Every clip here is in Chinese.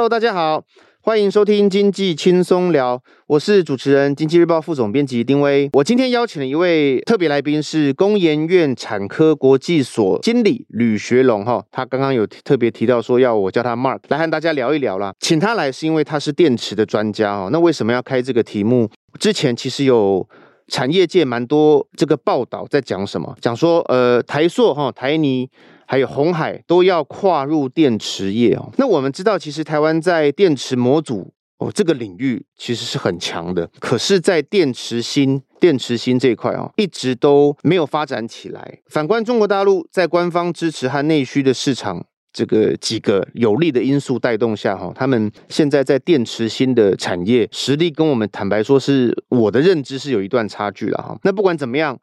Hello，大家好，欢迎收听经济轻松聊，我是主持人、经济日报副总编辑丁威。我今天邀请了一位特别来宾，是工研院产科国际所经理吕学龙哈。他刚刚有特别提到说要我叫他 Mark 来和大家聊一聊啦。请他来是因为他是电池的专家哦。那为什么要开这个题目？之前其实有。产业界蛮多这个报道在讲什么？讲说呃台塑哈、台泥还有红海都要跨入电池业哦。那我们知道，其实台湾在电池模组哦这个领域其实是很强的，可是，在电池芯、电池芯这一块哦，一直都没有发展起来。反观中国大陆，在官方支持和内需的市场。这个几个有利的因素带动下，哈，他们现在在电池芯的产业实力跟我们坦白说，是我的认知是有一段差距了，哈。那不管怎么样，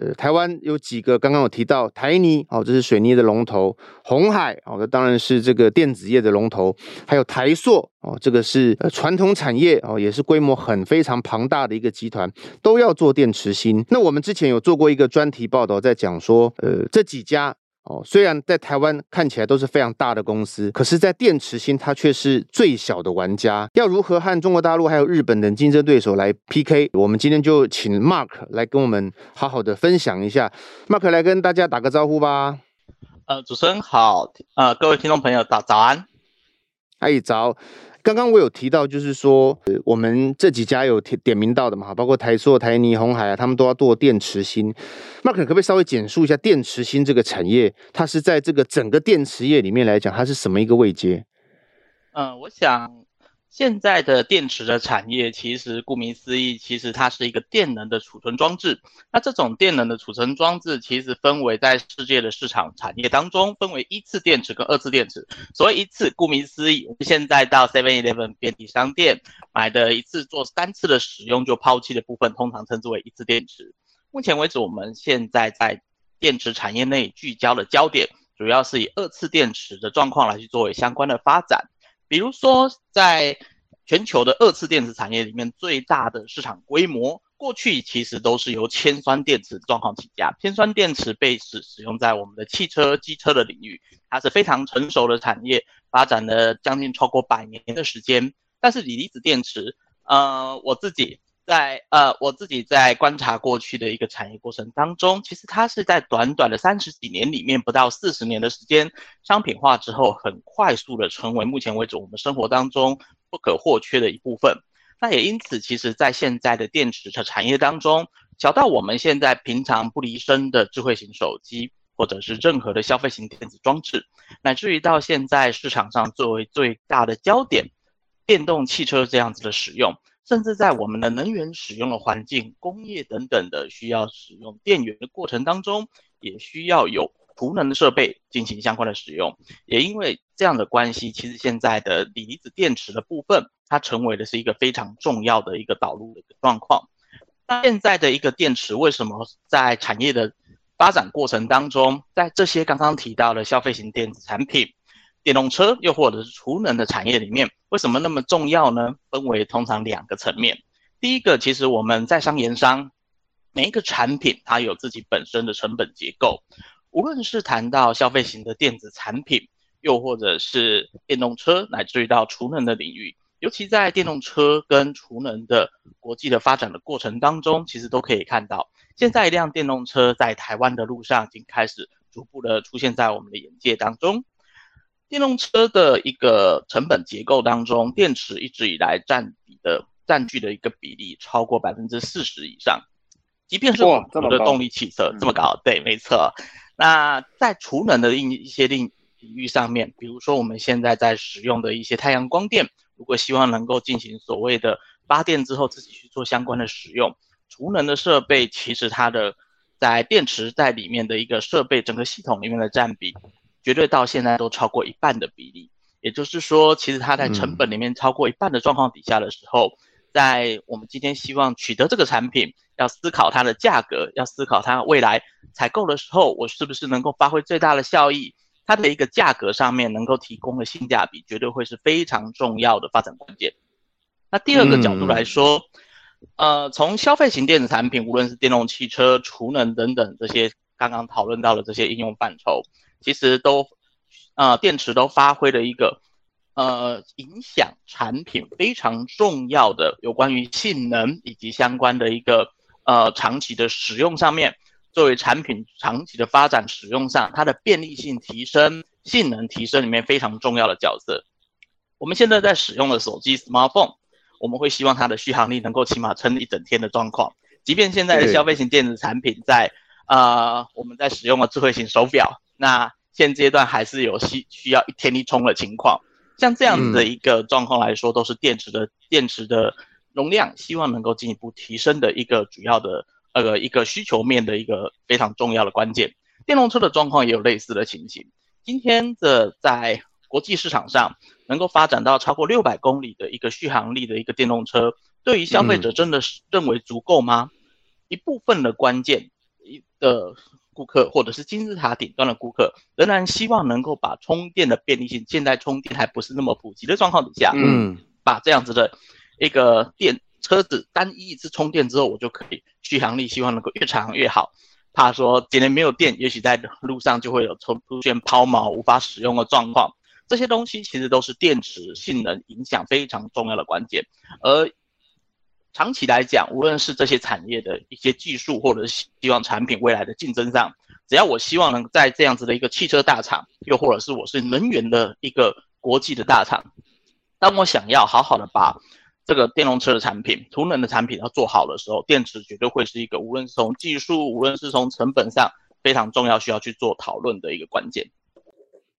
呃，台湾有几个刚刚有提到台泥，哦，这是水泥的龙头；红海，哦，这当然是这个电子业的龙头；还有台塑，哦，这个是呃传统产业，哦，也是规模很非常庞大的一个集团，都要做电池芯。那我们之前有做过一个专题报道，在讲说，呃，这几家。哦，虽然在台湾看起来都是非常大的公司，可是，在电池芯它却是最小的玩家。要如何和中国大陆还有日本等竞争对手来 PK？我们今天就请 Mark 来跟我们好好的分享一下。Mark 来跟大家打个招呼吧。呃，主持人好，呃，各位听众朋友早早安。嗨，早。刚刚我有提到，就是说，我们这几家有点点名到的嘛，包括台塑、台泥、红海啊，他们都要做电池芯。Mark 可不可以稍微简述一下电池芯这个产业？它是在这个整个电池业里面来讲，它是什么一个位阶？嗯，我想。现在的电池的产业，其实顾名思义，其实它是一个电能的储存装置。那这种电能的储存装置，其实分为在世界的市场产业当中，分为一次电池跟二次电池。所谓一次，顾名思义，我们现在到 Seven Eleven 便利商店买的一次做三次的使用就抛弃的部分，通常称之为一次电池。目前为止，我们现在在电池产业内聚焦的焦点，主要是以二次电池的状况来去作为相关的发展。比如说，在全球的二次电池产业里面，最大的市场规模，过去其实都是由铅酸电池状况起家。铅酸电池被使使用在我们的汽车、机车的领域，它是非常成熟的产业，发展了将近超过百年的时间。但是锂离子电池，呃，我自己。在呃，我自己在观察过去的一个产业过程当中，其实它是在短短的三十几年里面，不到四十年的时间，商品化之后，很快速的成为目前为止我们生活当中不可或缺的一部分。那也因此，其实在现在的电池的产业当中，小到我们现在平常不离身的智慧型手机，或者是任何的消费型电子装置，乃至于到现在市场上作为最大的焦点，电动汽车这样子的使用。甚至在我们的能源使用的环境、工业等等的需要使用电源的过程当中，也需要有储能的设备进行相关的使用。也因为这样的关系，其实现在的锂离子电池的部分，它成为的是一个非常重要的一个导入的一个状况。那现在的一个电池为什么在产业的发展过程当中，在这些刚刚提到的消费型电子产品，电动车又或者是储能的产业里面，为什么那么重要呢？分为通常两个层面。第一个，其实我们在商言商，每一个产品它有自己本身的成本结构。无论是谈到消费型的电子产品，又或者是电动车，乃至于到储能的领域，尤其在电动车跟储能的国际的发展的过程当中，其实都可以看到，现在一辆电动车在台湾的路上已经开始逐步的出现在我们的眼界当中。电动车的一个成本结构当中，电池一直以来占比的占据的一个比例超过百分之四十以上，即便是我们的动力汽车这么高，对，没错。那在储能的一一些领领域上面，比如说我们现在在使用的一些太阳光电，如果希望能够进行所谓的发电之后自己去做相关的使用，储能的设备其实它的在电池在里面的一个设备整个系统里面的占比。绝对到现在都超过一半的比例，也就是说，其实它在成本里面超过一半的状况底下的时候，在我们今天希望取得这个产品，要思考它的价格，要思考它未来采购的时候，我是不是能够发挥最大的效益，它的一个价格上面能够提供的性价比，绝对会是非常重要的发展关键。那第二个角度来说，呃，从消费型电子产品，无论是电动汽车、储能等等这些刚刚讨论到的这些应用范畴。其实都，呃，电池都发挥了一个呃影响产品非常重要的有关于性能以及相关的一个呃长期的使用上面，作为产品长期的发展使用上，它的便利性提升、性能提升里面非常重要的角色。我们现在在使用的手机 smartphone，我们会希望它的续航力能够起码撑一整天的状况。即便现在的消费型电子产品在呃我们在使用的智慧型手表，那现阶段还是有需需要一天一充的情况。像这样子的一个状况来说，都是电池的电池的容量希望能够进一步提升的一个主要的呃一个需求面的一个非常重要的关键。电动车的状况也有类似的情形。今天的在国际市场上能够发展到超过六百公里的一个续航力的一个电动车，对于消费者真的是认为足够吗？一部分的关键一的。顾客或者是金字塔顶端的顾客，仍然希望能够把充电的便利性，现在充电还不是那么普及的状况底下，嗯，把这样子的一个电车子单一一次充电之后，我就可以续航力希望能够越长越好。怕说今天没有电，也许在路上就会有出出现抛锚无法使用的状况。这些东西其实都是电池性能影响非常重要的关键，而。长期来讲，无论是这些产业的一些技术，或者是希望产品未来的竞争上，只要我希望能在这样子的一个汽车大厂，又或者是我是能源的一个国际的大厂，当我想要好好的把这个电动车的产品、储能的产品要做好的时候，电池绝对会是一个无论是从技术，无论是从成本上非常重要，需要去做讨论的一个关键。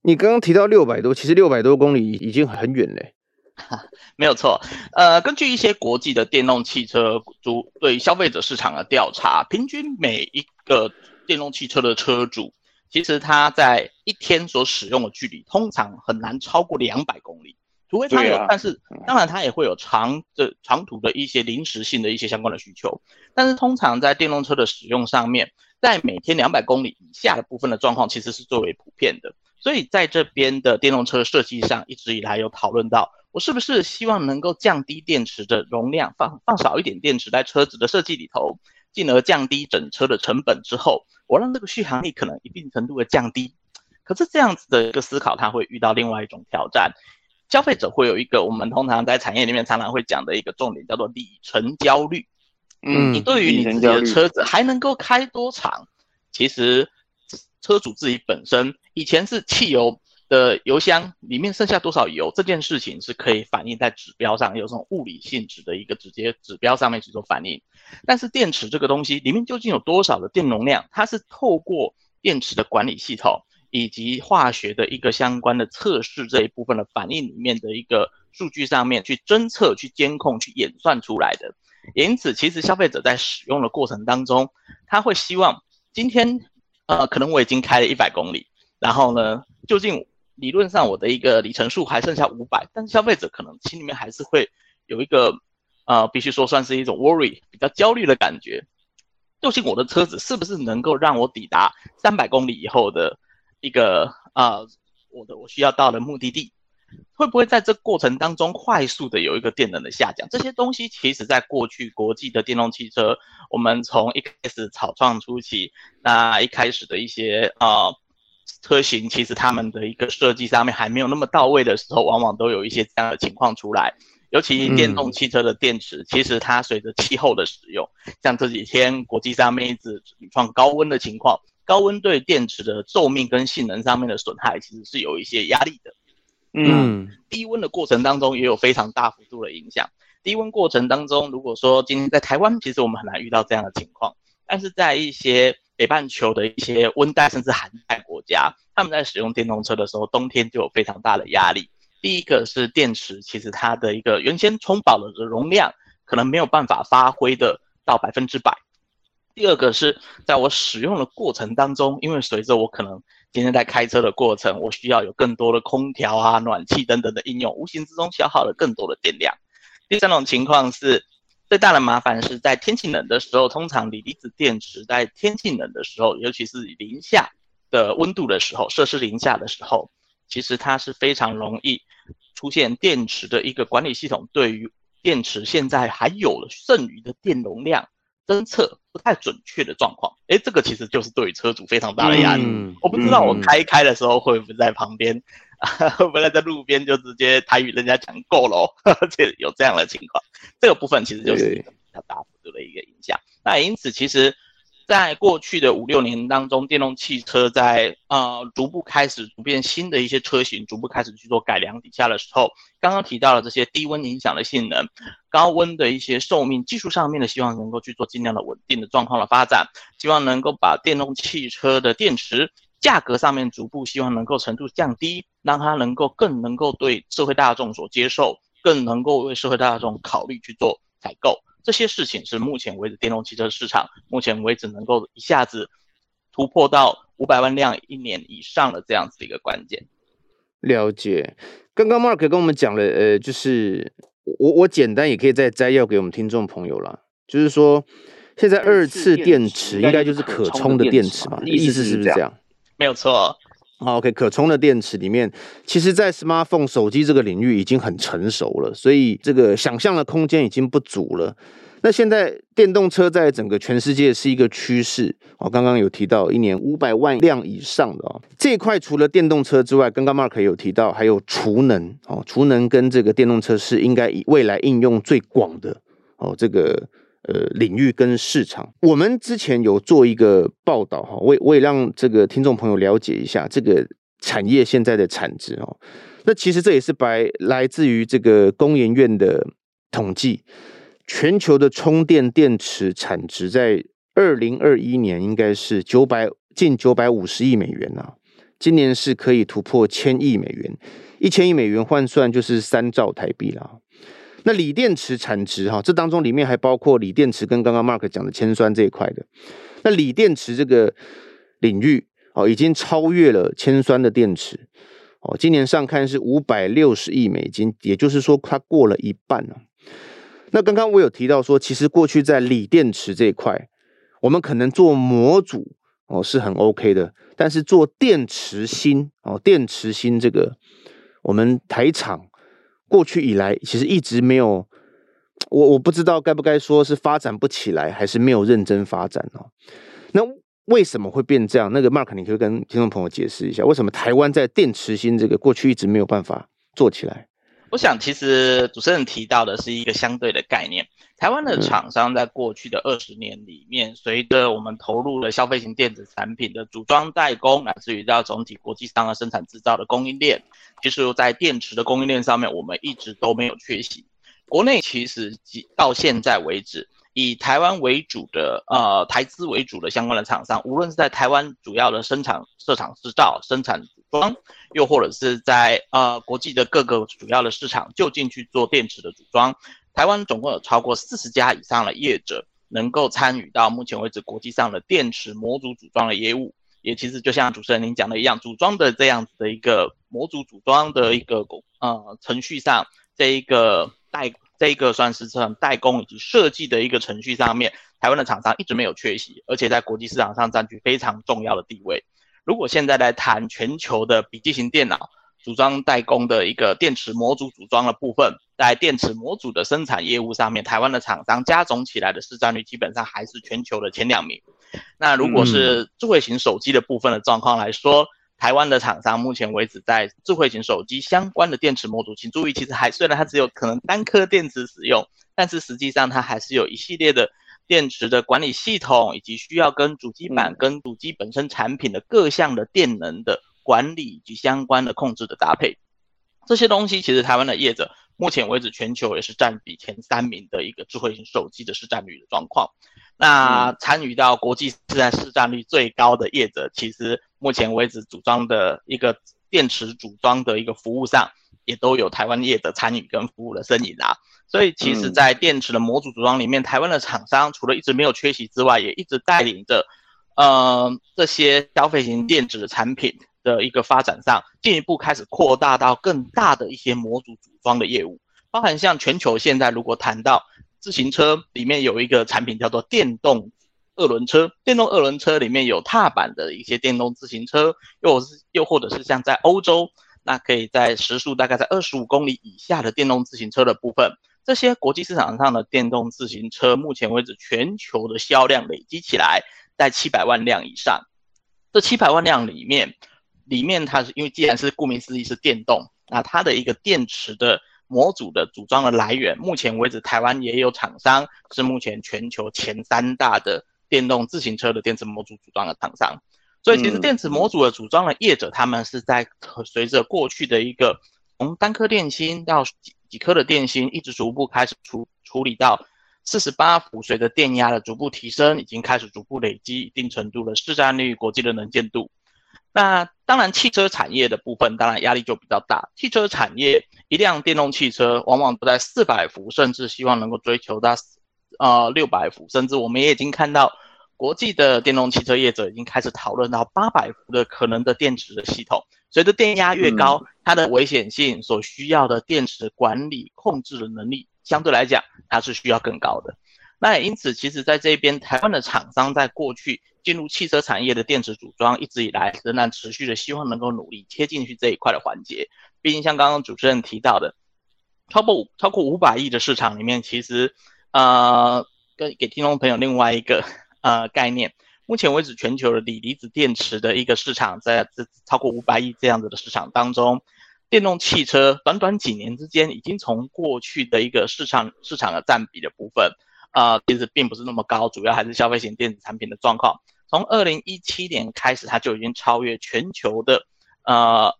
你刚刚提到六百多，其实六百多公里已经很远嘞。没有错，呃，根据一些国际的电动汽车主对消费者市场的调查，平均每一个电动汽车的车主，其实他在一天所使用的距离，通常很难超过两百公里，除非他有，啊、但是当然他也会有长的长途的一些临时性的一些相关的需求，但是通常在电动车的使用上面，在每天两百公里以下的部分的状况，其实是最为普遍的。所以在这边的电动车设计上，一直以来有讨论到，我是不是希望能够降低电池的容量，放放少一点电池在车子的设计里头，进而降低整车的成本之后，我让这个续航力可能一定程度的降低。可是这样子的一个思考，它会遇到另外一种挑战，消费者会有一个我们通常在产业里面常常会讲的一个重点，叫做里程焦虑。嗯，你对于你自己的车子还能够开多长？其实。车主自己本身以前是汽油的油箱里面剩下多少油，这件事情是可以反映在指标上，有这种物理性质的一个直接指标上面去做反映。但是电池这个东西里面究竟有多少的电容量，它是透过电池的管理系统以及化学的一个相关的测试这一部分的反应里面的一个数据上面去侦测、去监控、去演算出来的。因此，其实消费者在使用的过程当中，他会希望今天。呃，可能我已经开了一百公里，然后呢，究竟理论上我的一个里程数还剩下五百，但是消费者可能心里面还是会有一个，呃，必须说算是一种 worry，比较焦虑的感觉。究竟我的车子是不是能够让我抵达三百公里以后的一个呃，我的我需要到的目的地？会不会在这过程当中快速的有一个电能的下降？这些东西其实在过去国际的电动汽车，我们从一开始草创初期，那一开始的一些呃车型，其实他们的一个设计上面还没有那么到位的时候，往往都有一些这样的情况出来。尤其电动汽车的电池，其实它随着气候的使用，像这几天国际上面一直屡创高温的情况，高温对电池的寿命跟性能上面的损害，其实是有一些压力的。嗯，低温的过程当中也有非常大幅度的影响。低温过程当中，如果说今天在台湾，其实我们很难遇到这样的情况，但是在一些北半球的一些温带甚至寒带国家，他们在使用电动车的时候，冬天就有非常大的压力。第一个是电池，其实它的一个原先充饱了的容量，可能没有办法发挥的到百分之百。第二个是在我使用的过程当中，因为随着我可能今天在开车的过程，我需要有更多的空调啊、暖气等等的应用，无形之中消耗了更多的电量。第三种情况是，最大的麻烦是在天气冷的时候，通常锂离子电池在天气冷的时候，尤其是零下的温度的时候，摄氏零下的时候，其实它是非常容易出现电池的一个管理系统对于电池现在还有了剩余的电容量。侦测不太准确的状况。哎，这个其实就是对于车主非常大的压力。嗯、我不知道我开一开的时候会不会在旁边，嗯、会不会在路边就直接台语人家讲够了，哦，这有这样的情况。这个部分其实就是一个比较大幅度的一个影响。那因此其实。在过去的五六年当中，电动汽车在呃逐步开始逐渐新的一些车型逐步开始去做改良底下的时候，刚刚提到了这些低温影响的性能、高温的一些寿命，技术上面的希望能够去做尽量的稳定的状况的发展，希望能够把电动汽车的电池价格上面逐步希望能够程度降低，让它能够更能够对社会大众所接受，更能够为社会大众考虑去做采购。这些事情是目前为止电动汽车市场目前为止能够一下子突破到五百万辆一年以上的这样子的一个关键。了解，刚刚 Mark 跟我们讲了，呃，就是我我简单也可以再摘要给我们听众朋友啦，就是说现在二次电池应该就是可充的电池嘛，意思是不是这样？没有错。好，OK，可充的电池里面，其实，在 smartphone 手机这个领域已经很成熟了，所以这个想象的空间已经不足了。那现在电动车在整个全世界是一个趋势，我刚刚有提到一年五百万辆以上的哦，这一块除了电动车之外，刚刚 Mark 有提到还有储能哦，储能跟这个电动车是应该以未来应用最广的哦，这个。呃，领域跟市场，我们之前有做一个报道哈，我我也让这个听众朋友了解一下这个产业现在的产值哦。那其实这也是白来自于这个工研院的统计，全球的充电电池产值在二零二一年应该是九百近九百五十亿美元啊，今年是可以突破千亿美元，一千亿美元换算就是三兆台币啦。那锂电池产值哈，这当中里面还包括锂电池跟刚刚 Mark 讲的铅酸这一块的。那锂电池这个领域哦，已经超越了铅酸的电池哦。今年上看是五百六十亿美金，也就是说它过了一半了。那刚刚我有提到说，其实过去在锂电池这一块，我们可能做模组哦是很 OK 的，但是做电池芯哦，电池芯这个我们台厂。过去以来，其实一直没有，我我不知道该不该说是发展不起来，还是没有认真发展哦。那为什么会变这样？那个 Mark，你可以跟听众朋友解释一下，为什么台湾在电池芯这个过去一直没有办法做起来？我想，其实主持人提到的是一个相对的概念。台湾的厂商在过去的二十年里面，随着我们投入了消费型电子产品的组装代工，乃至于到总体国际上的生产制造的供应链，其实，在电池的供应链上面，我们一直都没有缺席。国内其实到现在为止，以台湾为主的呃台资为主的相关的厂商，无论是在台湾主要的生产设厂制造、生产组装，又或者是在呃国际的各个主要的市场就近去做电池的组装，台湾总共有超过四十家以上的业者能够参与到目前为止国际上的电池模组组装的业务，也其实就像主持人您讲的一样，组装的这样子的一个模组组装的一个呃程序上，这一个代。这一个算是这种代工以及设计的一个程序上面，台湾的厂商一直没有缺席，而且在国际市场上占据非常重要的地位。如果现在来谈全球的笔记型电脑组装代工的一个电池模组组装的部分，在电池模组的生产业务上面，台湾的厂商加总起来的市占率基本上还是全球的前两名。那如果是智慧型手机的部分的状况来说，台湾的厂商目前为止在智慧型手机相关的电池模组，请注意，其实还虽然它只有可能单颗电池使用，但是实际上它还是有一系列的电池的管理系统，以及需要跟主机板、跟主机本身产品的各项的电能的管理以及相关的控制的搭配。这些东西其实台湾的业者目前为止全球也是占比前三名的一个智慧型手机的市占率的状况。那参与到国际现在市占率最高的业者，其实目前为止组装的一个电池组装的一个服务上，也都有台湾业者参与跟服务的身影啊。所以其实，在电池的模组组装里面，台湾的厂商除了一直没有缺席之外，也一直带领着，呃，这些消费型电子的产品的一个发展上，进一步开始扩大到更大的一些模组组装的业务，包含像全球现在如果谈到。自行车里面有一个产品叫做电动二轮车，电动二轮车里面有踏板的一些电动自行车，又是又或者是像在欧洲，那可以在时速大概在二十五公里以下的电动自行车的部分，这些国际市场上的电动自行车，目前为止全球的销量累积起来在七百万辆以上。这七百万辆里面，里面它是因为既然是顾名思义是电动，那它的一个电池的模组的组装的来源，目前为止台湾也有厂商是目前全球前三大的电动自行车的电池模组组装的厂商。所以其实电池模组的组装的业者，他们是在随着过去的一个从单颗电芯到几几颗的电芯，一直逐步开始处处理到四十八伏，随着电压的逐步提升，已经开始逐步累积一定程度的市占率、国际的能见度。那当然，汽车产业的部分当然压力就比较大。汽车产业一辆电动汽车往往都在四百伏，甚至希望能够追求到呃六百伏，甚至我们也已经看到。国际的电动汽车业者已经开始讨论到八百伏的可能的电池的系统。随着电压越高，它的危险性所需要的电池管理控制的能力，相对来讲它是需要更高的。那也因此，其实在这边，台湾的厂商在过去进入汽车产业的电池组装，一直以来仍然持续的希望能够努力贴进去这一块的环节。毕竟像刚刚主持人提到的，超过超过五百亿的市场里面，其实呃，跟给听众朋友另外一个。呃，概念，目前为止，全球的锂离子电池的一个市场，在这超过五百亿这样子的市场当中，电动汽车短短几年之间，已经从过去的一个市场市场的占比的部分，呃，其实并不是那么高，主要还是消费型电子产品的状况。从二零一七年开始，它就已经超越全球的呃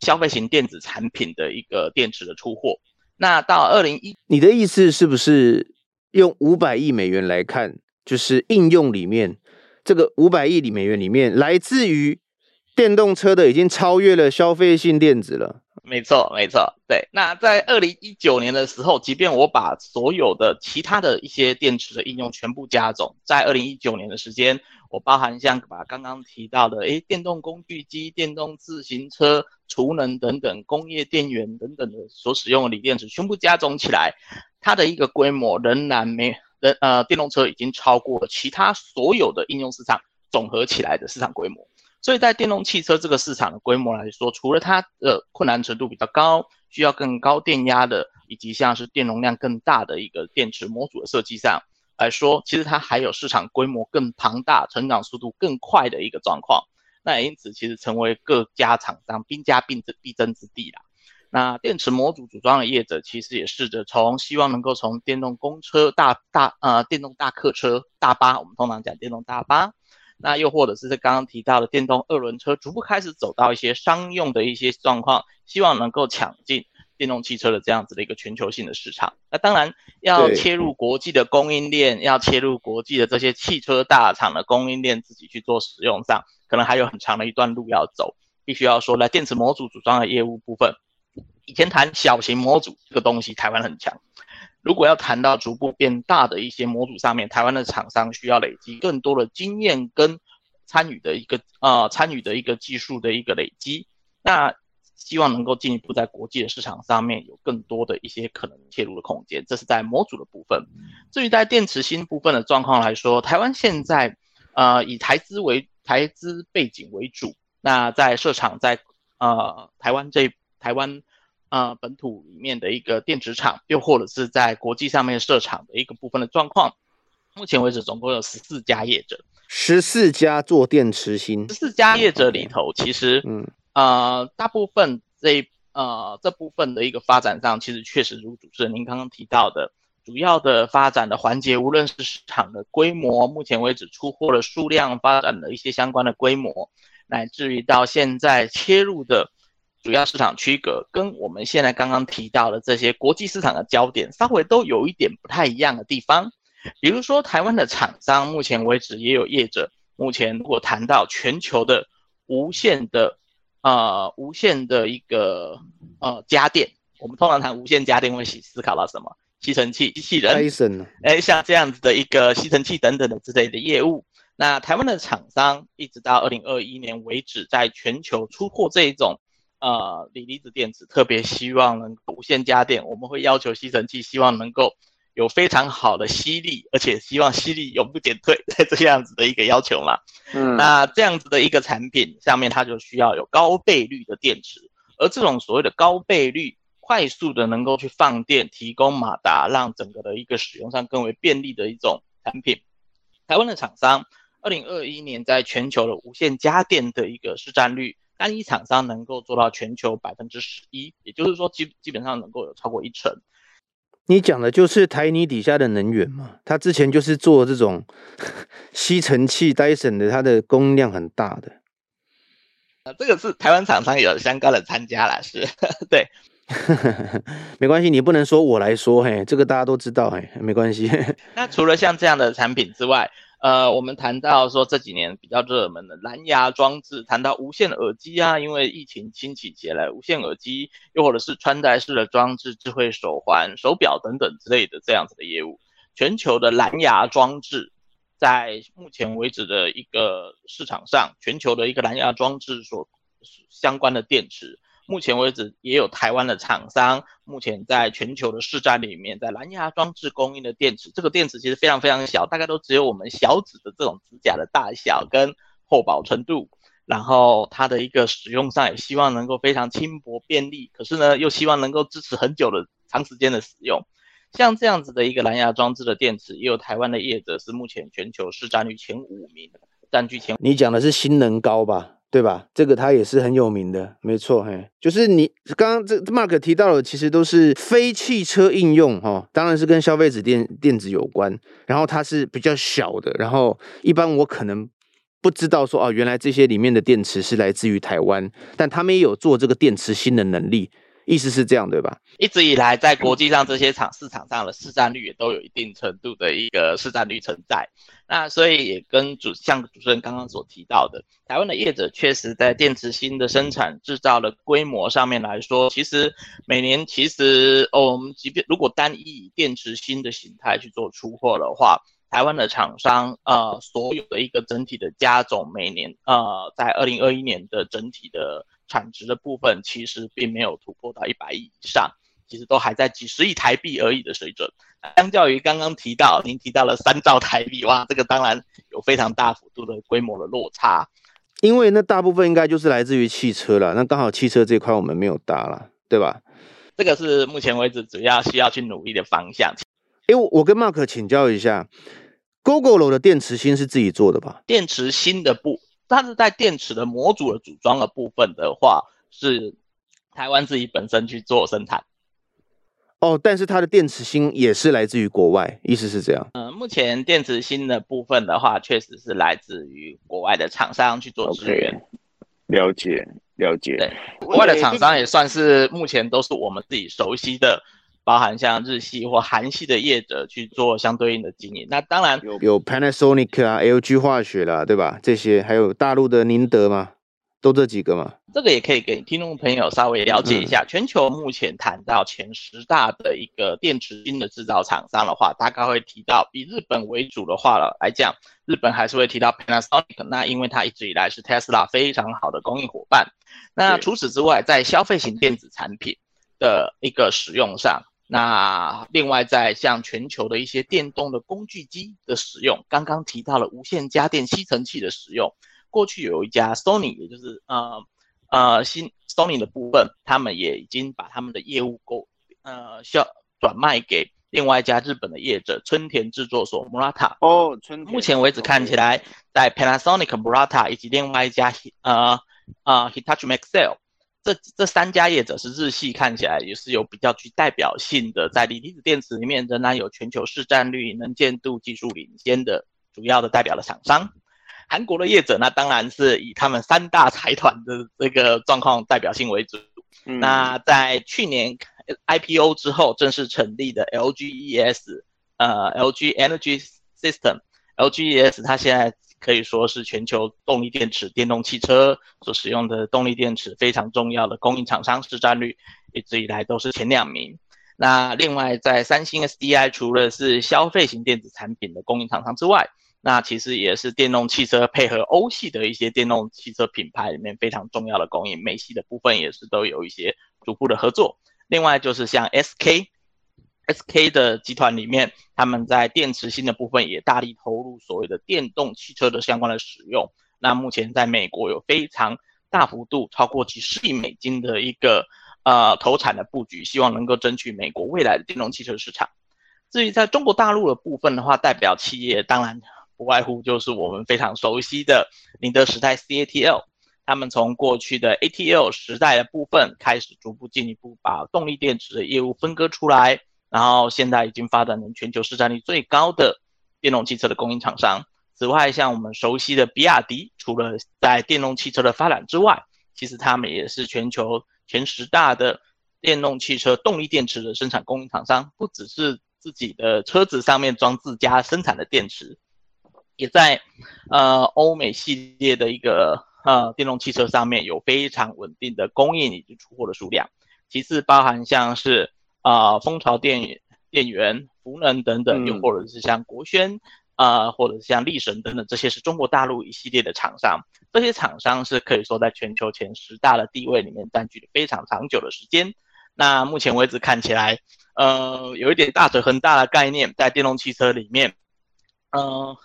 消费型电子产品的一个电池的出货。那到二零一，你的意思是不是用五百亿美元来看？就是应用里面，这个五百亿里美元里面，来自于电动车的已经超越了消费性电子了。没错，没错，对。那在二零一九年的时候，即便我把所有的其他的一些电池的应用全部加总，在二零一九年的时间，我包含像把刚刚提到的，诶，电动工具机、电动自行车、储能等等、工业电源等等的所使用的锂电池全部加总起来，它的一个规模仍然没。的呃，电动车已经超过了其他所有的应用市场总合起来的市场规模，所以在电动汽车这个市场的规模来说，除了它的困难程度比较高，需要更高电压的，以及像是电容量更大的一个电池模组的设计上来说，其实它还有市场规模更庞大、成长速度更快的一个状况。那也因此，其实成为各家厂商兵家必争必争之地啦。那电池模组组装的业者其实也试着从希望能够从电动公车、大大呃电动大客车、大巴，我们通常讲电动大巴，那又或者是在刚刚提到的电动二轮车，逐步开始走到一些商用的一些状况，希望能够抢进电动汽车的这样子的一个全球性的市场。那当然要切入国际的供应链，要切入国际的这些汽车大厂的供应链，自己去做使用上，可能还有很长的一段路要走。必须要说，来电池模组组装的业务部分。以前谈小型模组这个东西，台湾很强。如果要谈到逐步变大的一些模组上面，台湾的厂商需要累积更多的经验跟参与的一个呃参与的一个技术的一个累积。那希望能够进一步在国际的市场上面有更多的一些可能切入的空间。这是在模组的部分。至于在电池芯部分的状况来说，台湾现在呃以台资为台资背景为主。那在设厂在呃台湾这台湾。呃，本土里面的一个电池厂，又或者是在国际上面设厂的一个部分的状况，目前为止总共有十四家业者，十四家做电池芯，十四家业者里头，其实，嗯，呃，大部分这呃这部分的一个发展上，其实确实如主持人您刚刚提到的，主要的发展的环节，无论是市场的规模，目前为止出货的数量，发展的一些相关的规模，乃至于到现在切入的。主要市场区隔跟我们现在刚刚提到的这些国际市场的焦点稍微都有一点不太一样的地方，比如说台湾的厂商，目前为止也有业者，目前如果谈到全球的无线的呃无线的一个呃家电，我们通常谈无线家电会思考到什么？吸尘器、机器人，哎，像这样子的一个吸尘器等等的之类的业务，那台湾的厂商一直到二零二一年为止，在全球出货这一种。呃，锂离子电池特别希望能够无线家电，我们会要求吸尘器希望能够有非常好的吸力，而且希望吸力永不减退，在 这样子的一个要求嘛。嗯，那这样子的一个产品上面，它就需要有高倍率的电池，而这种所谓的高倍率快速的能够去放电，提供马达，让整个的一个使用上更为便利的一种产品。台湾的厂商，二零二一年在全球的无线家电的一个市占率，单一厂商能够做到全球百分之十一，也就是说基基本上能够有超过一成。你讲的就是台泥底下的能源嘛？他之前就是做这种 吸尘器、Dyson 的，它的供应量很大的。啊，这个是台湾厂商有相关的参加了，是 对。没关系，你不能说我来说，嘿，这个大家都知道，嘿，没关系。那除了像这样的产品之外，呃，我们谈到说这几年比较热门的蓝牙装置，谈到无线耳机啊，因为疫情兴起起来，无线耳机又或者是穿戴式的装置、智慧手环、手表等等之类的这样子的业务，全球的蓝牙装置在目前为止的一个市场上，全球的一个蓝牙装置所相关的电池。目前为止，也有台湾的厂商，目前在全球的市占里面，在蓝牙装置供应的电池，这个电池其实非常非常小，大概都只有我们小指的这种指甲的大小跟厚薄程度。然后它的一个使用上，也希望能够非常轻薄便利，可是呢，又希望能够支持很久的长时间的使用。像这样子的一个蓝牙装置的电池，也有台湾的业者是目前全球市占率前五名，占据前。你讲的是新能高吧？对吧？这个它也是很有名的，没错，嘿，就是你刚刚这 Mark 提到的，其实都是非汽车应用，哈、哦，当然是跟消费者电电子有关。然后它是比较小的，然后一般我可能不知道说，哦，原来这些里面的电池是来自于台湾，但他们也有做这个电池芯的能力。意思是这样对吧？一直以来，在国际上这些厂市场上的市占率也都有一定程度的一个市占率存在。那所以也跟主像主持人刚刚所提到的，台湾的业者确实在电池芯的生产制造的规模上面来说，其实每年其实哦，我们即便如果单一以电池芯的形态去做出货的话，台湾的厂商呃所有的一个整体的加总，每年呃在二零二一年的整体的。产值的部分其实并没有突破到一百亿以上，其实都还在几十亿台币而已的水准。相较于刚刚提到，您提到了三兆台币，哇，这个当然有非常大幅度的规模的落差。因为那大部分应该就是来自于汽车了，那刚好汽车这块我们没有搭了，对吧？这个是目前为止主要需要去努力的方向。哎，我跟 Mark 请教一下，Gogoro 的电池芯是自己做的吧？电池芯的部。它是在电池的模组的组装的部分的话，是台湾自己本身去做生产。哦，但是它的电池芯也是来自于国外，意思是这样？嗯，目前电池芯的部分的话，确实是来自于国外的厂商去做支援。Okay. 了解，了解。对，国外的厂商也算是目前都是我们自己熟悉的。包含像日系或韩系的业者去做相对应的经营，那当然有有 Panasonic 啊、LG 化学啦，对吧？这些还有大陆的宁德嘛，都这几个嘛。这个也可以给听众朋友稍微了解一下。全球目前谈到前十大的一个电池芯的制造厂商的话，大概会提到以日本为主的话了来讲，日本还是会提到 Panasonic，那因为它一直以来是 Tesla 非常好的供应伙伴。那除此之外，在消费型电子产品的一个使用上，那另外，在像全球的一些电动的工具机的使用，刚刚提到了无线家电吸尘器的使用，过去有一家 Sony，也就是呃呃新 Sony 的部分，他们也已经把他们的业务购呃销转卖给另外一家日本的业者春田制作所 Murata。哦，春田。目前为止看起来，在 Panasonic、Murata 以及另外一家呃呃 Hitachi Maxell。这这三家业者是日系，看起来也是有比较具代表性的，在锂离子电池里面仍然有全球市占率、能见度技术领先的主要的代表的厂商。韩国的业者，那当然是以他们三大财团的这个状况代表性为主。嗯、那在去年 IPO 之后正式成立的 LGES，呃，LG Energy System，LGES 它现在。可以说是全球动力电池、电动汽车所使用的动力电池非常重要的供应厂商，市占率一直以来都是前两名。那另外，在三星 SDI 除了是消费型电子产品的供应厂商之外，那其实也是电动汽车配合欧系的一些电动汽车品牌里面非常重要的供应，美系的部分也是都有一些逐步的合作。另外就是像 SK。SK 的集团里面，他们在电池芯的部分也大力投入所谓的电动汽车的相关的使用。那目前在美国有非常大幅度超过几十亿美金的一个呃投产的布局，希望能够争取美国未来的电动汽车市场。至于在中国大陆的部分的话，代表企业当然不外乎就是我们非常熟悉的宁德时代 CATL。他们从过去的 ATL 时代的部分开始，逐步进一步把动力电池的业务分割出来，然后现在已经发展成全球市占率最高的电动汽车的供应厂商。此外，像我们熟悉的比亚迪，除了在电动汽车的发展之外，其实他们也是全球前十大的电动汽车动力电池的生产供应厂商，不只是自己的车子上面装自家生产的电池，也在呃欧美系列的一个。呃，电动汽车上面有非常稳定的供应以及出货的数量。其次，包含像是呃蜂巢电电源、福能等等，又或者是像国轩呃，或者是像力神等等，这些是中国大陆一系列的厂商。这些厂商是可以说在全球前十大的地位里面占据了非常长久的时间。那目前为止看起来，呃，有一点大者恒大的概念在电动汽车里面。呃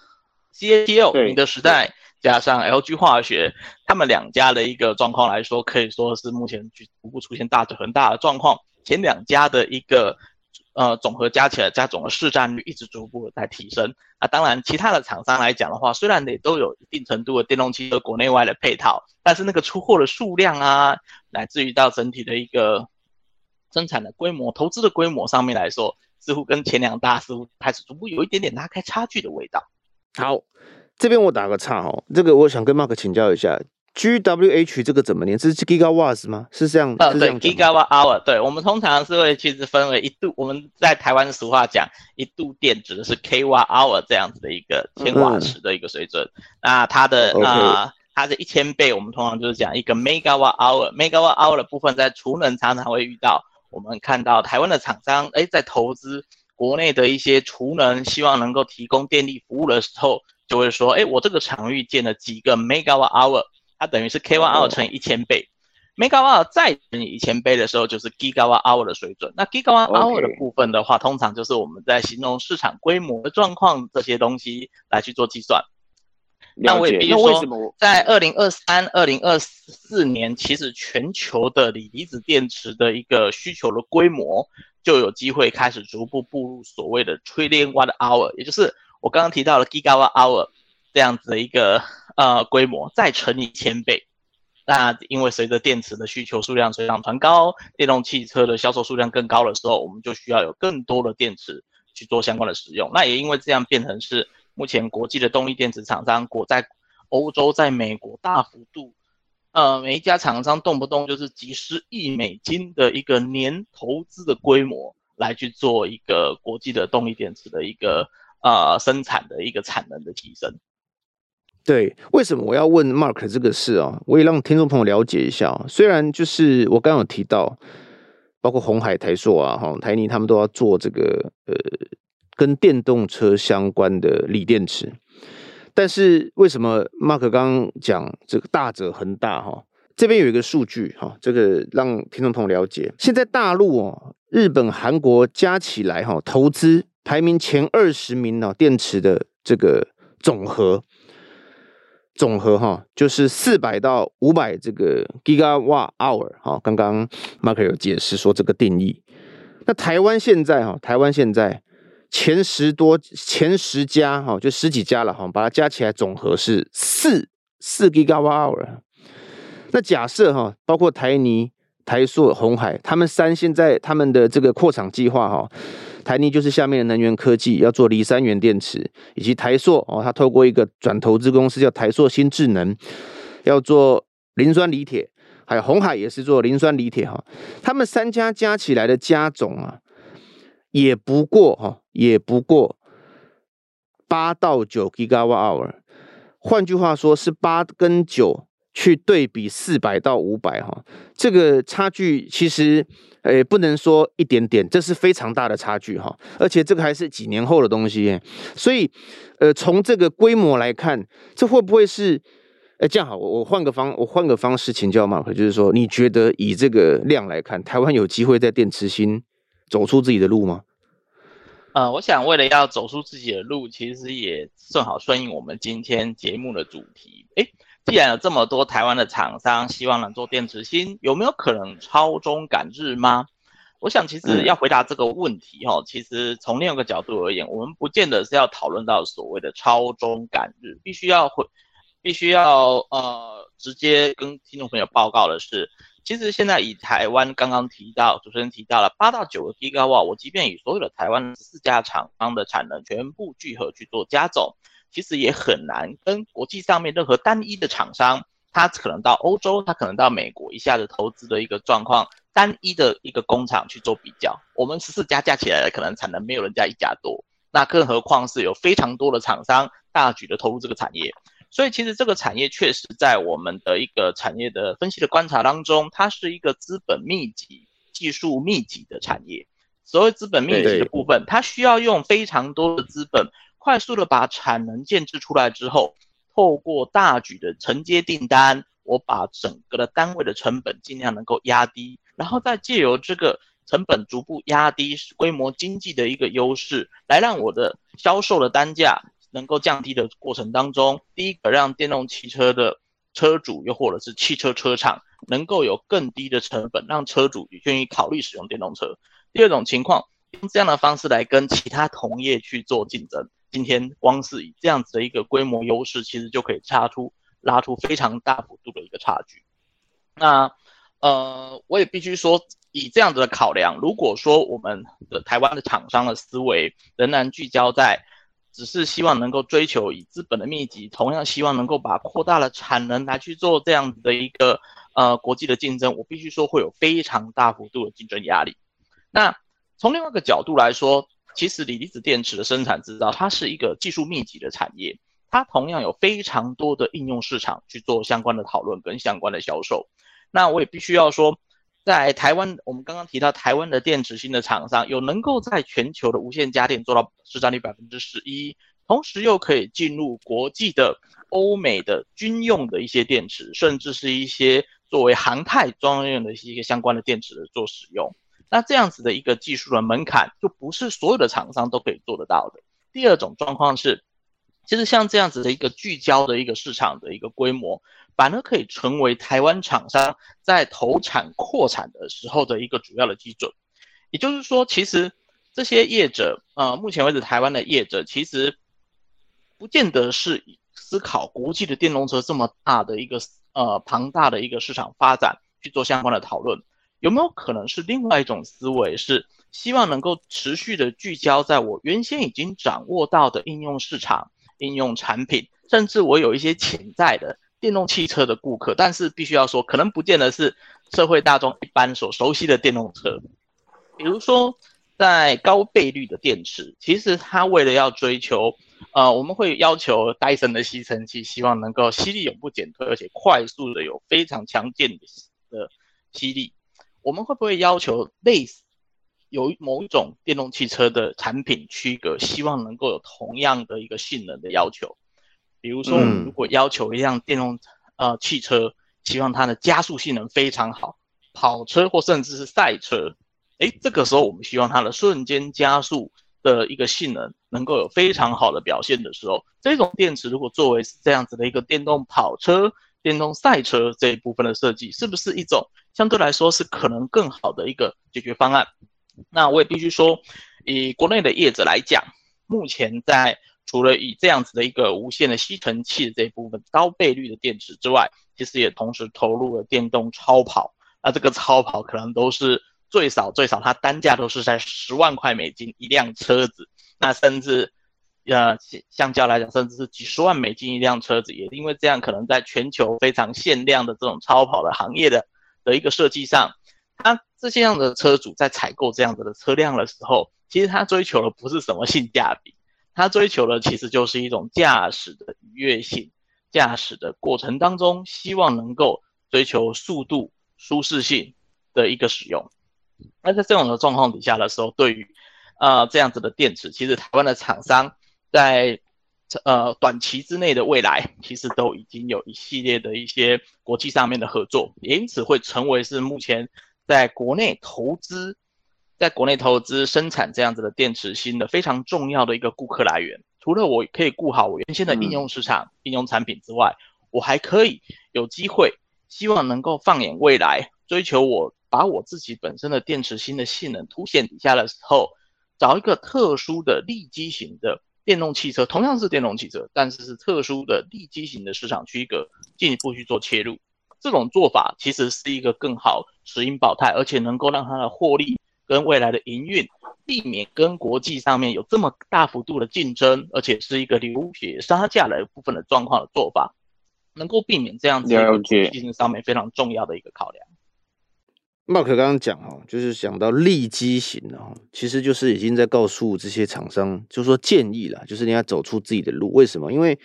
，CATL 宁德时代。加上 LG 化学，他们两家的一个状况来说，可以说是目前逐步出现大者恒大的状况。前两家的一个呃总和加起来加总的市占率一直逐步在提升。啊当然，其他的厂商来讲的话，虽然也都有一定程度的电动汽车国内外的配套，但是那个出货的数量啊，乃至于到整体的一个生产的规模、投资的规模上面来说，似乎跟前两大似乎开始逐步有一点点拉开差距的味道。好。这边我打个岔哦，这个我想跟 Mark 请教一下，GWH 这个怎么念？这是 Gigawatts 吗？是这样？呃，对，Gigawatt Hour，对，我们通常是会其实分为一度，我们在台湾俗话讲，一度电指的是 kWh hour 这样子的一个千瓦时的一个水准。嗯、那它的啊，它是一千倍，我们通常就是讲一个 Megawatt Hour，Megawatt Hour 的部分在储能常常会遇到，我们看到台湾的厂商哎在投资国内的一些储能，希望能够提供电力服务的时候。就会说，哎，我这个场域建了几个 megawatt hour，它等于是 k one hour 乘以一千倍，megawatt hour 再乘以一千倍的时候，就是 gigawatt hour 的水准。那 gigawatt hour 的部分的话，通常就是我们在形容市场规模的状况这些东西来去做计算。那我也比如说，在二零二三、二零二四年，其实全球的锂离子电池的一个需求的规模，就有机会开始逐步步入所谓的 trillion watt hour，也就是。我刚刚提到了 gigawatt hour 这样子的一个呃规模，再乘以千倍。那因为随着电池的需求数量水涨船高，电动汽车的销售数量更高的时候，我们就需要有更多的电池去做相关的使用。那也因为这样变成是目前国际的动力电池厂商，国在欧洲、在美国大幅度，呃，每一家厂商动不动就是几十亿美金的一个年投资的规模来去做一个国际的动力电池的一个。啊、生产的一个产能的提升。对，为什么我要问 Mark 这个事啊？我也让听众朋友了解一下。虽然就是我刚刚有提到，包括红海、台硕啊、哈台泥，他们都要做这个呃跟电动车相关的锂电池，但是为什么 Mark 刚刚讲这个大者恒大哈？这边有一个数据哈，这个让听众朋友了解，现在大陆哦，日本、韩国加起来哈投资。排名前二十名呢，电池的这个总和总和哈，就是四百到五百这个 gigawatt hour 哈。刚刚 Mark 有解释说这个定义。那台湾现在哈，台湾现在前十多前十家哈，就十几家了哈，把它加起来总和是四四 gigawatt hour。那假设哈，包括台泥、台塑、鸿海，他们三现在他们的这个扩厂计划哈。台泥就是下面的能源科技要做锂三元电池，以及台塑哦，它透过一个转投资公司叫台塑新智能，要做磷酸锂铁，还有红海也是做磷酸锂铁哈，他们三家加起来的加总啊，也不过哈，也不过八到九 gigawatt hour，换句话说是八跟九。去对比四百到五百哈，这个差距其实，诶，不能说一点点，这是非常大的差距哈，而且这个还是几年后的东西，所以，呃，从这个规模来看，这会不会是，诶，这样好，我我换个方，我换个方式请教 Mark，就是说，你觉得以这个量来看，台湾有机会在电池芯走出自己的路吗？呃，我想为了要走出自己的路，其实也正好顺应我们今天节目的主题，诶。既然有这么多台湾的厂商希望能做电池芯，有没有可能超中赶日吗？我想，其实要回答这个问题，哈，其实从另一个角度而言，我们不见得是要讨论到所谓的超中赶日，必须要回，必须要呃，直接跟听众朋友报告的是，其实现在以台湾刚刚提到，主持人提到了八到九个 Gigawatt，我即便以所有的台湾四家厂商的产能全部聚合去做加总，其实也很难跟国际上面任何单一的厂商，他可能到欧洲，他可能到美国一下子投资的一个状况。单一的一个工厂去做比较，我们十四家加起来的可能产能没有人家一家多，那更何况是有非常多的厂商大举的投入这个产业，所以其实这个产业确实在我们的一个产业的分析的观察当中，它是一个资本密集、技术密集的产业。所谓资本密集的部分，它需要用非常多的资本，快速的把产能建制出来之后，透过大举的承接订单，我把整个的单位的成本尽量能够压低。然后再借由这个成本逐步压低，规模经济的一个优势，来让我的销售的单价能够降低的过程当中，第一个让电动汽车的车主又或者是汽车车厂能够有更低的成本，让车主也愿意考虑使用电动车。第二种情况，用这样的方式来跟其他同业去做竞争，今天光是以这样子的一个规模优势，其实就可以差出拉出非常大幅度的一个差距。那。呃，我也必须说，以这样子的考量，如果说我们的台湾的厂商的思维仍然聚焦在，只是希望能够追求以资本的密集，同样希望能够把扩大了产能来去做这样子的一个呃国际的竞争，我必须说会有非常大幅度的竞争压力。那从另外一个角度来说，其实锂离子电池的生产制造，它是一个技术密集的产业，它同样有非常多的应用市场去做相关的讨论跟相关的销售。那我也必须要说，在台湾，我们刚刚提到台湾的电池芯的厂商，有能够在全球的无线家电做到市占率百分之十一，同时又可以进入国际的欧美的军用的一些电池，甚至是一些作为航太专用的一些相关的电池的做使用。那这样子的一个技术的门槛，就不是所有的厂商都可以做得到的。第二种状况是，其实像这样子的一个聚焦的一个市场的一个规模。反而可以成为台湾厂商在投产扩产的时候的一个主要的基准。也就是说，其实这些业者，呃，目前为止台湾的业者其实不见得是思考国际的电动车这么大的一个呃庞大的一个市场发展去做相关的讨论。有没有可能是另外一种思维，是希望能够持续的聚焦在我原先已经掌握到的应用市场、应用产品，甚至我有一些潜在的。电动汽车的顾客，但是必须要说，可能不见得是社会大众一般所熟悉的电动车。比如说，在高倍率的电池，其实它为了要追求，呃，我们会要求戴森的吸尘器，希望能够吸力永不减退，而且快速的有非常强健的吸力。我们会不会要求类似有某一种电动汽车的产品区隔，希望能够有同样的一个性能的要求？比如说，我们如果要求一辆电动呃汽车，希望它的加速性能非常好，跑车或甚至是赛车，诶，这个时候我们希望它的瞬间加速的一个性能能够有非常好的表现的时候，这种电池如果作为是这样子的一个电动跑车、电动赛车这一部分的设计，是不是一种相对来说是可能更好的一个解决方案？那我也必须说，以国内的业者来讲，目前在除了以这样子的一个无线的吸尘器的这一部分高倍率的电池之外，其实也同时投入了电动超跑。那这个超跑可能都是最少最少，它单价都是在十万块美金一辆车子。那甚至呃相较来讲，甚至是几十万美金一辆车子。也因为这样，可能在全球非常限量的这种超跑的行业的的一个设计上，它这些样的车主在采购这样子的车辆的时候，其实他追求的不是什么性价比。他追求的其实就是一种驾驶的愉悦性，驾驶的过程当中，希望能够追求速度、舒适性的一个使用。那在这种的状况底下的时候，对于呃这样子的电池，其实台湾的厂商在呃短期之内的未来，其实都已经有一系列的一些国际上面的合作，也因此会成为是目前在国内投资。在国内投资生产这样子的电池芯的非常重要的一个顾客来源，除了我可以顾好我原先的应用市场、嗯、应用产品之外，我还可以有机会，希望能够放眼未来，追求我把我自己本身的电池芯的性能凸显底下的时候，找一个特殊的立基型的电动汽车，同样是电动汽车，但是是特殊的立基型的市场区隔，进一步去做切入。这种做法其实是一个更好持盈保泰，而且能够让它的获利跟未来的营运。避免跟国际上面有这么大幅度的竞争，而且是一个流血杀价的部分的状况的做法，能够避免这样子的技术上面非常重要的一个考量。Mark 刚刚讲哦，就是想到利基型的哈，其实就是已经在告诉这些厂商，就是说建议了，就是你要走出自己的路。为什么？因为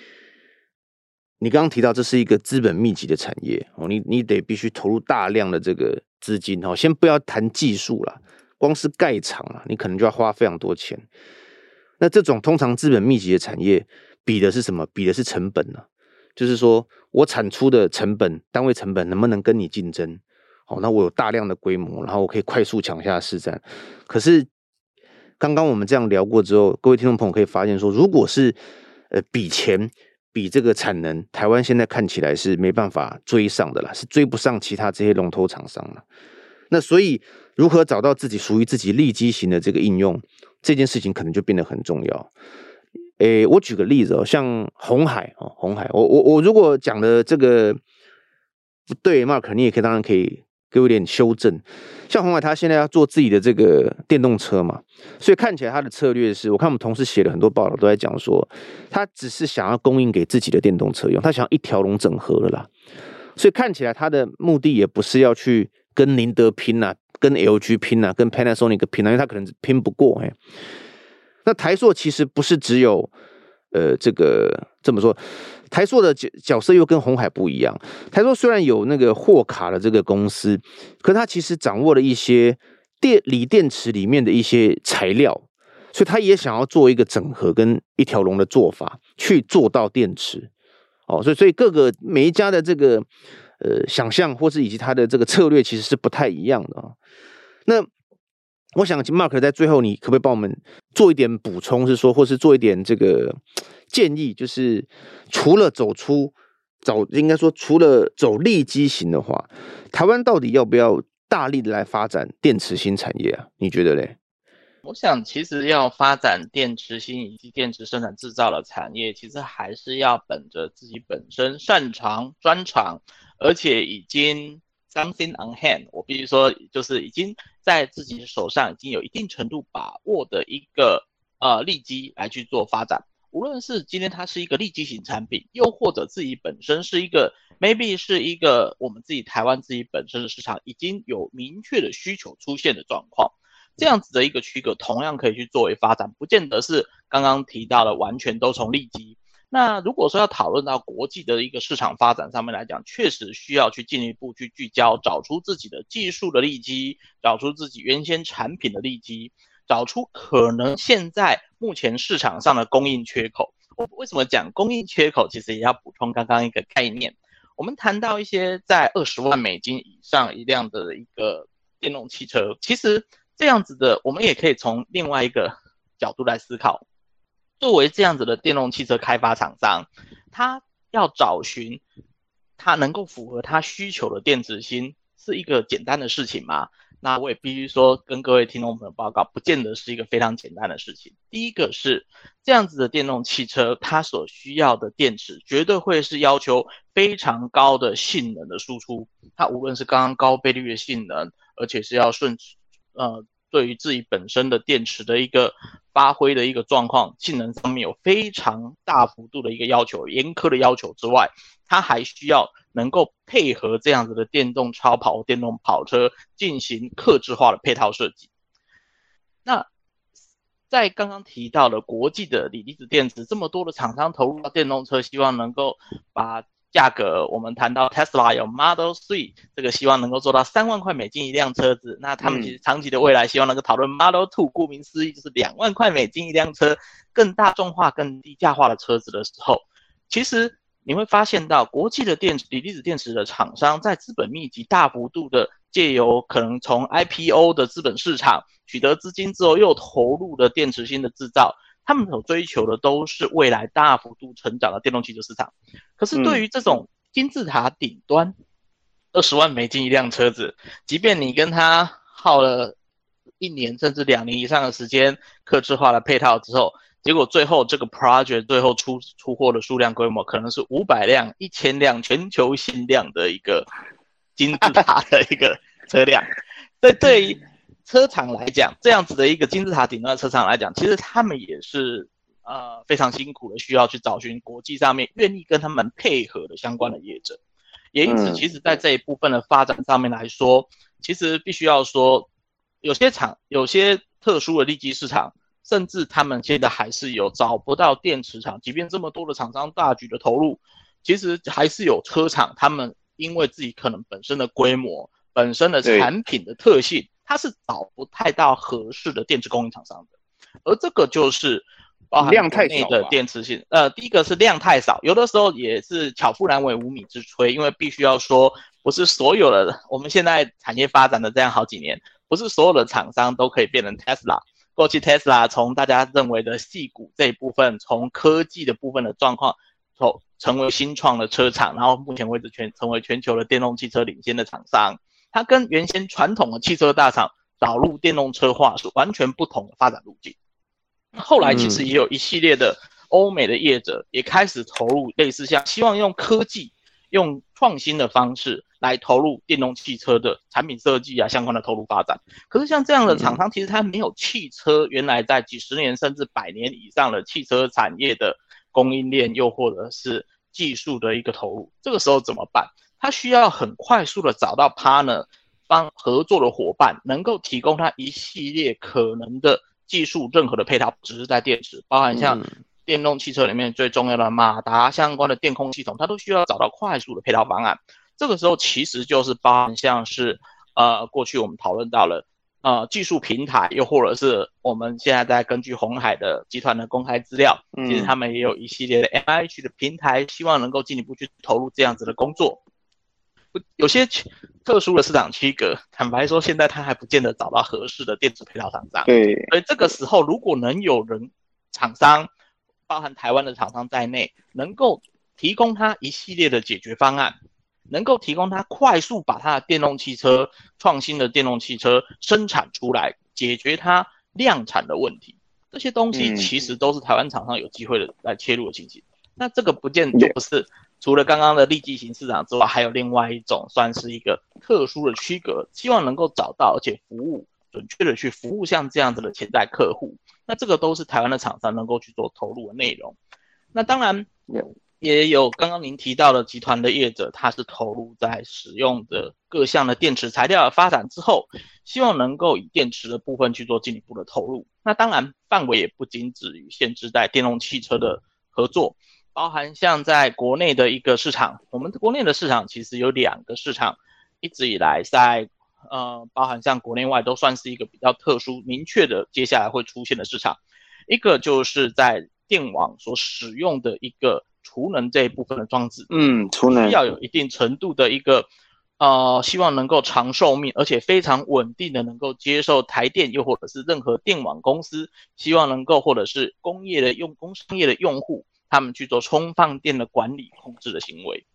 你刚刚提到这是一个资本密集的产业哦，你你得必须投入大量的这个资金哦，先不要谈技术了。光是盖厂啊，你可能就要花非常多钱。那这种通常资本密集的产业，比的是什么？比的是成本呢、就是说我产出的成本，单位成本能不能跟你竞争？好，那我有大量的规模，然后我可以快速抢下市占。可是刚刚我们这样聊过之后，各位听众朋友可以发现说，如果是呃比钱、比这个产能，台湾现在看起来是没办法追上的啦，是追不上其他这些龙头厂商了。那所以，如何找到自己属于自己利基型的这个应用，这件事情可能就变得很重要。诶，我举个例子哦，像红海哦，红海，我我我如果讲的这个不对，Mark，你也可以当然可以给我一点修正。像红海，他现在要做自己的这个电动车嘛，所以看起来他的策略是，我看我们同事写了很多报道都在讲说，他只是想要供应给自己的电动车用，他想要一条龙整合了啦。所以看起来他的目的也不是要去。跟宁德拼呐、啊，跟 LG 拼呐、啊，跟 Panasonic 拼呐、啊，因为他可能拼不过哎。那台塑其实不是只有呃这个这么说，台塑的角角色又跟红海不一样。台塑虽然有那个货卡的这个公司，可是他其实掌握了一些电锂电池里面的一些材料，所以他也想要做一个整合跟一条龙的做法，去做到电池。哦，所以所以各个每一家的这个。呃，想象或是以及他的这个策略其实是不太一样的啊。那我想 Mark 在最后，你可不可以帮我们做一点补充，是说，或是做一点这个建议，就是除了走出走，应该说除了走利基型的话，台湾到底要不要大力的来发展电池芯产业啊？你觉得嘞？我想，其实要发展电池芯以及电池生产制造的产业，其实还是要本着自己本身擅长专长。而且已经 something on hand，我必须说，就是已经在自己手上已经有一定程度把握的一个呃利基来去做发展。无论是今天它是一个利基型产品，又或者自己本身是一个 maybe 是一个我们自己台湾自己本身的市场已经有明确的需求出现的状况，这样子的一个区隔同样可以去作为发展，不见得是刚刚提到的完全都从利基。那如果说要讨论到国际的一个市场发展上面来讲，确实需要去进一步去聚焦，找出自己的技术的利基，找出自己原先产品的利基，找出可能现在目前市场上的供应缺口。我为什么讲供应缺口？其实也要补充刚刚一个概念。我们谈到一些在二十万美金以上一辆的一个电动汽车，其实这样子的，我们也可以从另外一个角度来思考。作为这样子的电动汽车开发厂商，他要找寻他能够符合他需求的电池芯，是一个简单的事情吗？那我也必须说，跟各位听众朋友报告，不见得是一个非常简单的事情。第一个是这样子的电动汽车，它所需要的电池绝对会是要求非常高的性能的输出，它无论是刚刚高倍率的性能，而且是要顺呃。对于自己本身的电池的一个发挥的一个状况，性能上面有非常大幅度的一个要求，严苛的要求之外，它还需要能够配合这样子的电动超跑、电动跑车进行客制化的配套设计。那在刚刚提到的国际的锂离子电池，这么多的厂商投入到电动车，希望能够把。价格，我们谈到 Tesla 有 Model 3，这个希望能够做到三万块美金一辆车子。那他们其实长期的未来希望能够讨论 Model 2，顾名思义就是两万块美金一辆车，更大众化、更低价化的车子的时候，其实你会发现到国际的电池、锂离子电池的厂商在资本密集、大幅度的借由可能从 IPO 的资本市场取得资金之后，又投入了电池芯的制造。他们所追求的都是未来大幅度成长的电动汽车市场，可是对于这种金字塔顶端，二十万美金一辆车子，即便你跟他耗了一年甚至两年以上的时间，客制化的配套之后，结果最后这个 project 最后出出货的数量规模可能是五百辆、一千辆，全球限量的一个金字塔的一个车辆。对对于车厂来讲，这样子的一个金字塔顶端的车厂来讲，其实他们也是呃非常辛苦的，需要去找寻国际上面愿意跟他们配合的相关的业者。也因此，其实在这一部分的发展上面来说，其实必须要说，有些厂有些特殊的利基市场，甚至他们现在还是有找不到电池厂，即便这么多的厂商大举的投入，其实还是有车厂，他们因为自己可能本身的规模。本身的产品的特性，它是找不太到合适的电池供应厂商的，而这个就是包含量太少的电池性。呃，第一个是量太少，有的时候也是巧妇难为无米之炊，因为必须要说，不是所有的我们现在产业发展的这样好几年，不是所有的厂商都可以变成 Tesla。过去 Tesla 从大家认为的细谷这一部分，从科技的部分的状况，从成为新创的车厂，然后目前为止全成为全球的电动汽车领先的厂商。它跟原先传统的汽车大厂导入电动车化是完全不同的发展路径。后来其实也有一系列的欧美的业者也开始投入类似像希望用科技、用创新的方式来投入电动汽车的产品设计啊相关的投入发展。可是像这样的厂商，其实它没有汽车原来在几十年甚至百年以上的汽车产业的供应链，又或者是技术的一个投入，这个时候怎么办？他需要很快速的找到 partner 帮合作的伙伴，能够提供他一系列可能的技术，任何的配套，只是在电池，包含像电动汽车里面最重要的马达相关的电控系统，它都需要找到快速的配套方案。这个时候其实就是包含像是呃过去我们讨论到了呃技术平台，又或者是我们现在在根据红海的集团的公开资料，其实他们也有一系列的 MIH 的平台，希望能够进一步去投入这样子的工作。有些特殊的市场区隔，坦白说，现在他还不见得找到合适的电子配套厂商。对，所以这个时候，如果能有人厂商，包含台湾的厂商在内，能够提供他一系列的解决方案，能够提供他快速把他的电动汽车创新的电动汽车生产出来，解决他量产的问题，这些东西其实都是台湾厂商有机会的来切入的情形。嗯、那这个不见就不是。除了刚刚的利基型市场之外，还有另外一种算是一个特殊的区隔，希望能够找到而且服务准确的去服务像这样子的潜在客户。那这个都是台湾的厂商能够去做投入的内容。那当然也有刚刚您提到的集团的业者，他是投入在使用的各项的电池材料的发展之后，希望能够以电池的部分去做进一步的投入。那当然范围也不仅止于限制在电动汽车的合作。包含像在国内的一个市场，我们国内的市场其实有两个市场，一直以来在呃，包含像国内外都算是一个比较特殊、明确的接下来会出现的市场。一个就是在电网所使用的一个储能这一部分的装置，嗯，储能要有一定程度的一个呃，希望能够长寿命，而且非常稳定的能够接受台电又或者是任何电网公司，希望能够或者是工业的用工商业的用户。他们去做充放电的管理控制的行为，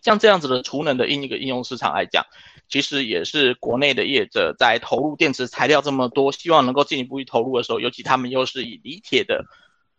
像这样子的储能的应一个应用市场来讲，其实也是国内的业者在投入电池材料这么多，希望能够进一步去投入的时候，尤其他们又是以锂铁的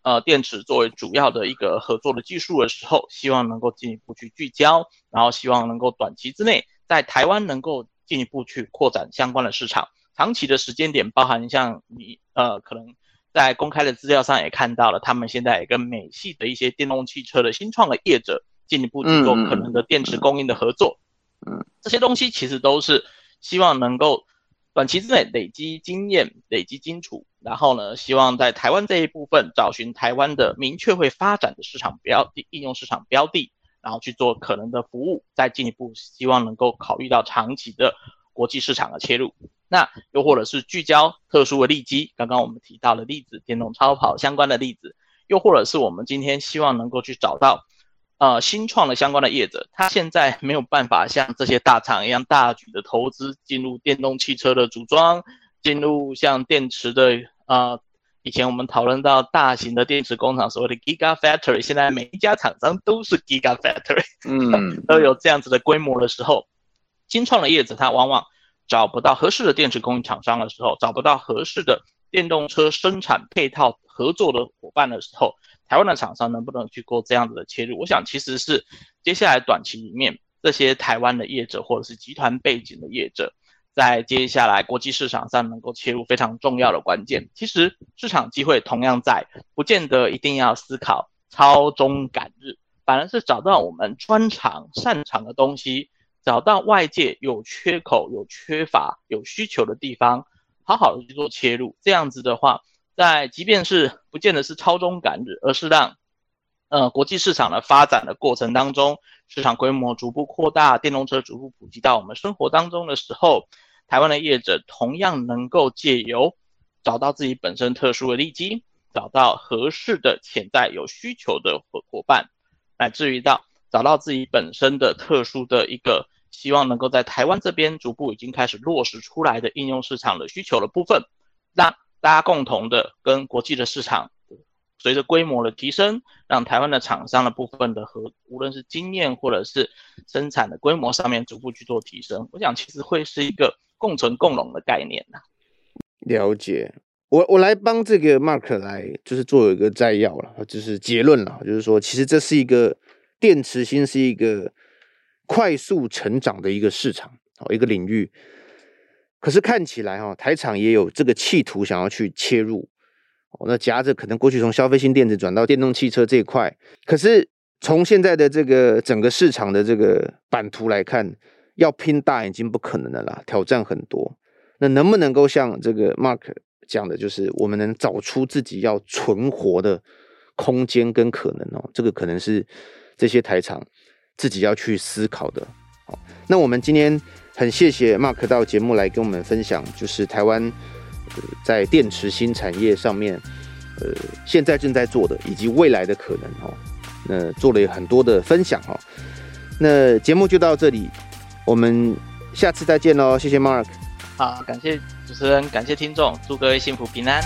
呃电池作为主要的一个合作的技术的时候，希望能够进一步去聚焦，然后希望能够短期之内在台湾能够进一步去扩展相关的市场，长期的时间点包含像你呃可能。在公开的资料上也看到了，他们现在也跟美系的一些电动汽车的新创的业者进一步去做可能的电池供应的合作。嗯，这些东西其实都是希望能够短期之内累积经验、累积基础，然后呢，希望在台湾这一部分找寻台湾的明确会发展的市场标的、应用市场标的，然后去做可能的服务，再进一步希望能够考虑到长期的国际市场的切入。那又或者是聚焦特殊的利基，刚刚我们提到的例子，电动超跑相关的例子，又或者是我们今天希望能够去找到，呃，新创的相关的业者，他现在没有办法像这些大厂一样大举的投资进入电动汽车的组装，进入像电池的呃以前我们讨论到大型的电池工厂，所谓的 Gigafactory，现在每一家厂商都是 Gigafactory，嗯，都有这样子的规模的时候，新创的业者他往往找不到合适的电池供应厂商的时候，找不到合适的电动车生产配套合作的伙伴的时候，台湾的厂商能不能去过这样子的切入？我想其实是接下来短期里面这些台湾的业者或者是集团背景的业者。在接下来国际市场上能够切入非常重要的关键，其实市场机会同样在，不见得一定要思考超中赶日，反而是找到我们专长擅长的东西，找到外界有缺口、有缺乏、有需求的地方，好好的去做切入。这样子的话，在即便是不见得是超中赶日，而是让呃国际市场的发展的过程当中，市场规模逐步扩大，电动车逐步普及到我们生活当中的时候，台湾的业者同样能够借由找到自己本身特殊的利基，找到合适的潜在有需求的伙伙伴，乃至于到找到自己本身的特殊的一个希望能够在台湾这边逐步已经开始落实出来的应用市场的需求的部分，让大家共同的跟国际的市场。随着规模的提升，让台湾的厂商的部分的和无论是经验或者是生产的规模上面逐步去做提升，我想其实会是一个共存共荣的概念呐。了解，我我来帮这个 Mark 来就是做一个摘要了，就是结论了，就是说其实这是一个电池芯是一个快速成长的一个市场，哦一个领域。可是看起来哈，台厂也有这个企图想要去切入。哦，那夹着可能过去从消费性电子转到电动汽车这一块，可是从现在的这个整个市场的这个版图来看，要拼大已经不可能了啦，挑战很多。那能不能够像这个 Mark 讲的，就是我们能找出自己要存活的空间跟可能哦？这个可能是这些台厂自己要去思考的。好，那我们今天很谢谢 Mark 到节目来跟我们分享，就是台湾。在电池新产业上面，呃，现在正在做的以及未来的可能哦，那做了很多的分享哦。那节目就到这里，我们下次再见喽，谢谢 Mark。好，感谢主持人，感谢听众，祝各位幸福平安。